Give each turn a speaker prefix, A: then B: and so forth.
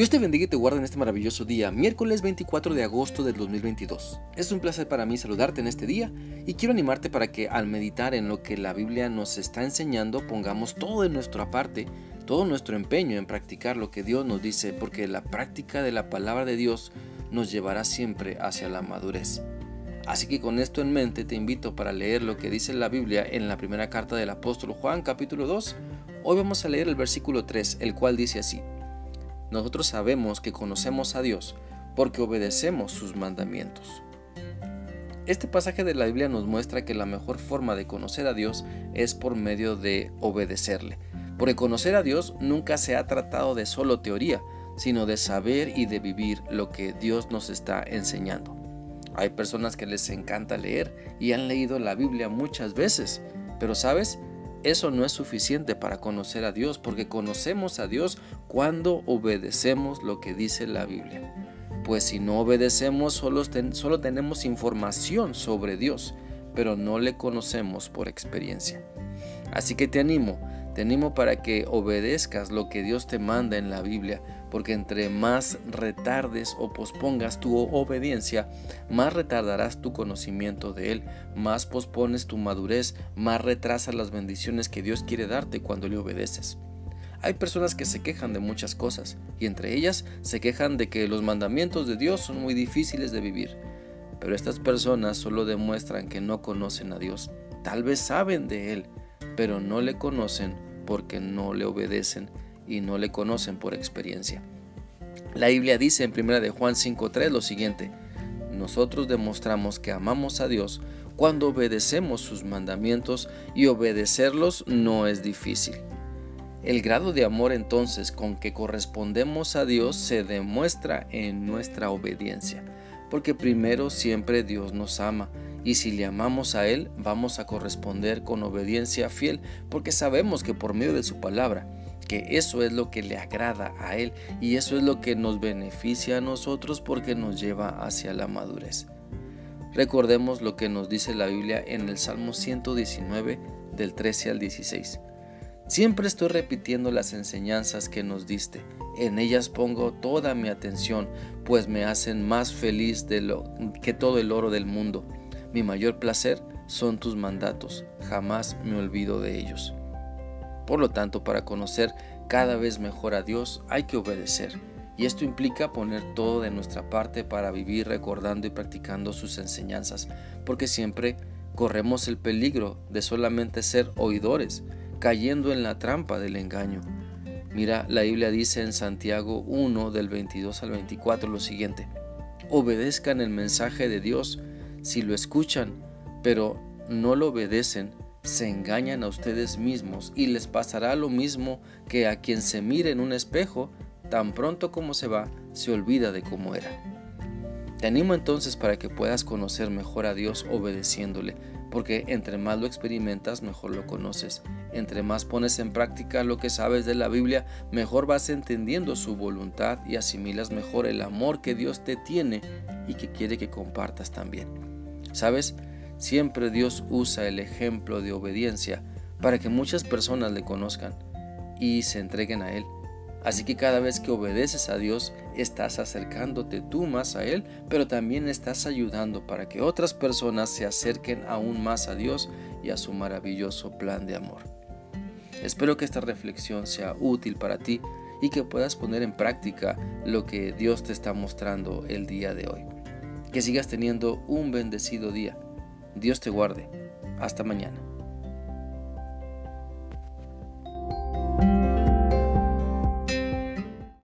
A: Dios te bendiga y te guarde en este maravilloso día, miércoles 24 de agosto del 2022. Es un placer para mí saludarte en este día y quiero animarte para que al meditar en lo que la Biblia nos está enseñando pongamos todo de nuestra parte, todo nuestro empeño en practicar lo que Dios nos dice, porque la práctica de la palabra de Dios nos llevará siempre hacia la madurez. Así que con esto en mente te invito para leer lo que dice la Biblia en la primera carta del apóstol Juan capítulo 2. Hoy vamos a leer el versículo 3, el cual dice así. Nosotros sabemos que conocemos a Dios porque obedecemos sus mandamientos. Este pasaje de la Biblia nos muestra que la mejor forma de conocer a Dios es por medio de obedecerle. Porque conocer a Dios nunca se ha tratado de solo teoría, sino de saber y de vivir lo que Dios nos está enseñando. Hay personas que les encanta leer y han leído la Biblia muchas veces, pero sabes, eso no es suficiente para conocer a Dios, porque conocemos a Dios cuando obedecemos lo que dice la Biblia. Pues si no obedecemos, solo, solo tenemos información sobre Dios, pero no le conocemos por experiencia. Así que te animo, te animo para que obedezcas lo que Dios te manda en la Biblia, porque entre más retardes o pospongas tu obediencia, más retardarás tu conocimiento de Él, más pospones tu madurez, más retrasas las bendiciones que Dios quiere darte cuando le obedeces. Hay personas que se quejan de muchas cosas, y entre ellas se quejan de que los mandamientos de Dios son muy difíciles de vivir. Pero estas personas solo demuestran que no conocen a Dios. Tal vez saben de Él, pero no le conocen porque no le obedecen y no le conocen por experiencia. La Biblia dice en 1 de Juan 5:3 lo siguiente: Nosotros demostramos que amamos a Dios cuando obedecemos sus mandamientos y obedecerlos no es difícil. El grado de amor entonces con que correspondemos a Dios se demuestra en nuestra obediencia, porque primero siempre Dios nos ama y si le amamos a Él, vamos a corresponder con obediencia fiel, porque sabemos que por medio de su palabra, que eso es lo que le agrada a Él y eso es lo que nos beneficia a nosotros porque nos lleva hacia la madurez. Recordemos lo que nos dice la Biblia en el Salmo 119 del 13 al 16. Siempre estoy repitiendo las enseñanzas que nos diste. En ellas pongo toda mi atención, pues me hacen más feliz de lo, que todo el oro del mundo. Mi mayor placer son tus mandatos, jamás me olvido de ellos. Por lo tanto, para conocer cada vez mejor a Dios hay que obedecer. Y esto implica poner todo de nuestra parte para vivir recordando y practicando sus enseñanzas, porque siempre corremos el peligro de solamente ser oidores, cayendo en la trampa del engaño. Mira, la Biblia dice en Santiago 1 del 22 al 24 lo siguiente, obedezcan el mensaje de Dios si lo escuchan, pero no lo obedecen, se engañan a ustedes mismos y les pasará lo mismo que a quien se mire en un espejo, tan pronto como se va, se olvida de cómo era. Te animo entonces para que puedas conocer mejor a Dios obedeciéndole, porque entre más lo experimentas, mejor lo conoces. Entre más pones en práctica lo que sabes de la Biblia, mejor vas entendiendo su voluntad y asimilas mejor el amor que Dios te tiene y que quiere que compartas también. ¿Sabes? Siempre Dios usa el ejemplo de obediencia para que muchas personas le conozcan y se entreguen a Él. Así que cada vez que obedeces a Dios, estás acercándote tú más a Él, pero también estás ayudando para que otras personas se acerquen aún más a Dios y a su maravilloso plan de amor. Espero que esta reflexión sea útil para ti y que puedas poner en práctica lo que Dios te está mostrando el día de hoy. Que sigas teniendo un bendecido día. Dios te guarde. Hasta mañana.